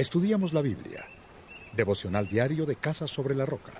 Estudiamos la Biblia. Devocional diario de Casa sobre la Roca.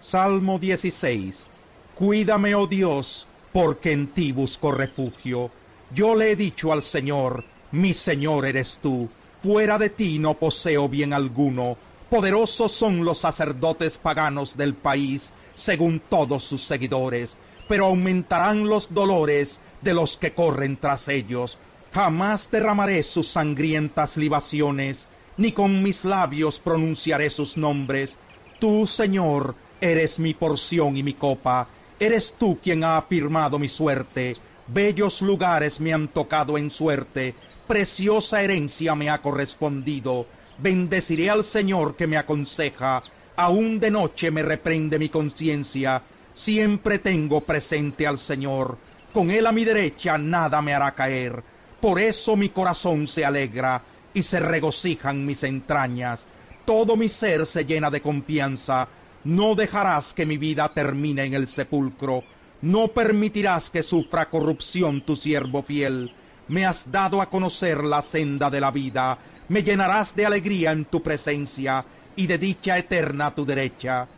Salmo 16. Cuídame, oh Dios, porque en ti busco refugio. Yo le he dicho al Señor, mi Señor eres tú. Fuera de ti no poseo bien alguno. Poderosos son los sacerdotes paganos del país, según todos sus seguidores, pero aumentarán los dolores de los que corren tras ellos. Jamás derramaré sus sangrientas libaciones, ni con mis labios pronunciaré sus nombres. Tú, Señor, eres mi porción y mi copa. Eres tú quien ha afirmado mi suerte. Bellos lugares me han tocado en suerte. Preciosa herencia me ha correspondido Bendeciré al Señor que me aconseja, aún de noche me reprende mi conciencia, siempre tengo presente al Señor, con Él a mi derecha nada me hará caer, por eso mi corazón se alegra y se regocijan mis entrañas, todo mi ser se llena de confianza, no dejarás que mi vida termine en el sepulcro, no permitirás que sufra corrupción tu siervo fiel, me has dado a conocer la senda de la vida, me llenarás de alegría en tu presencia y de dicha eterna tu derecha.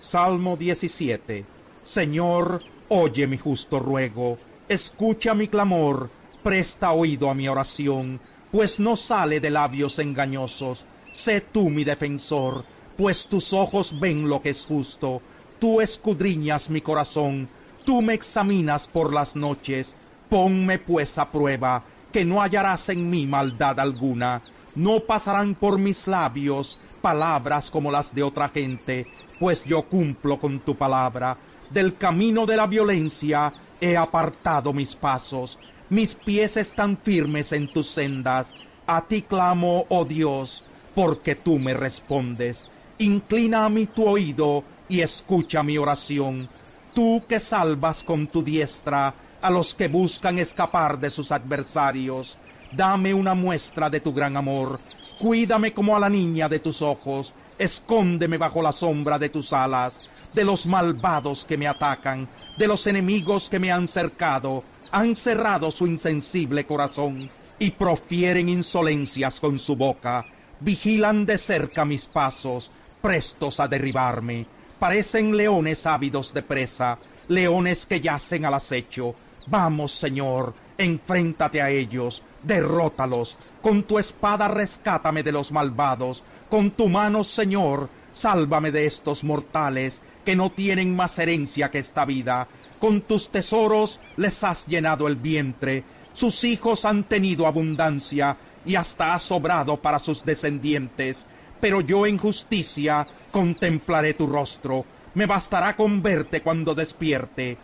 Salmo 17. Señor, oye mi justo ruego, escucha mi clamor, presta oído a mi oración, pues no sale de labios engañosos. Sé tú mi defensor, pues tus ojos ven lo que es justo. Tú escudriñas mi corazón, tú me examinas por las noches, Ponme pues a prueba, que no hallarás en mí maldad alguna. No pasarán por mis labios palabras como las de otra gente, pues yo cumplo con tu palabra. Del camino de la violencia he apartado mis pasos. Mis pies están firmes en tus sendas. A ti clamo, oh Dios, porque tú me respondes. Inclina a mí tu oído y escucha mi oración. Tú que salvas con tu diestra a los que buscan escapar de sus adversarios. Dame una muestra de tu gran amor. Cuídame como a la niña de tus ojos. Escóndeme bajo la sombra de tus alas. De los malvados que me atacan, de los enemigos que me han cercado, han cerrado su insensible corazón y profieren insolencias con su boca. Vigilan de cerca mis pasos, prestos a derribarme. Parecen leones ávidos de presa, leones que yacen al acecho Vamos, Señor, enfréntate a ellos, derrótalos, con tu espada rescátame de los malvados, con tu mano, Señor, sálvame de estos mortales que no tienen más herencia que esta vida. Con tus tesoros les has llenado el vientre, sus hijos han tenido abundancia y hasta ha sobrado para sus descendientes. Pero yo en justicia contemplaré tu rostro, me bastará con verte cuando despierte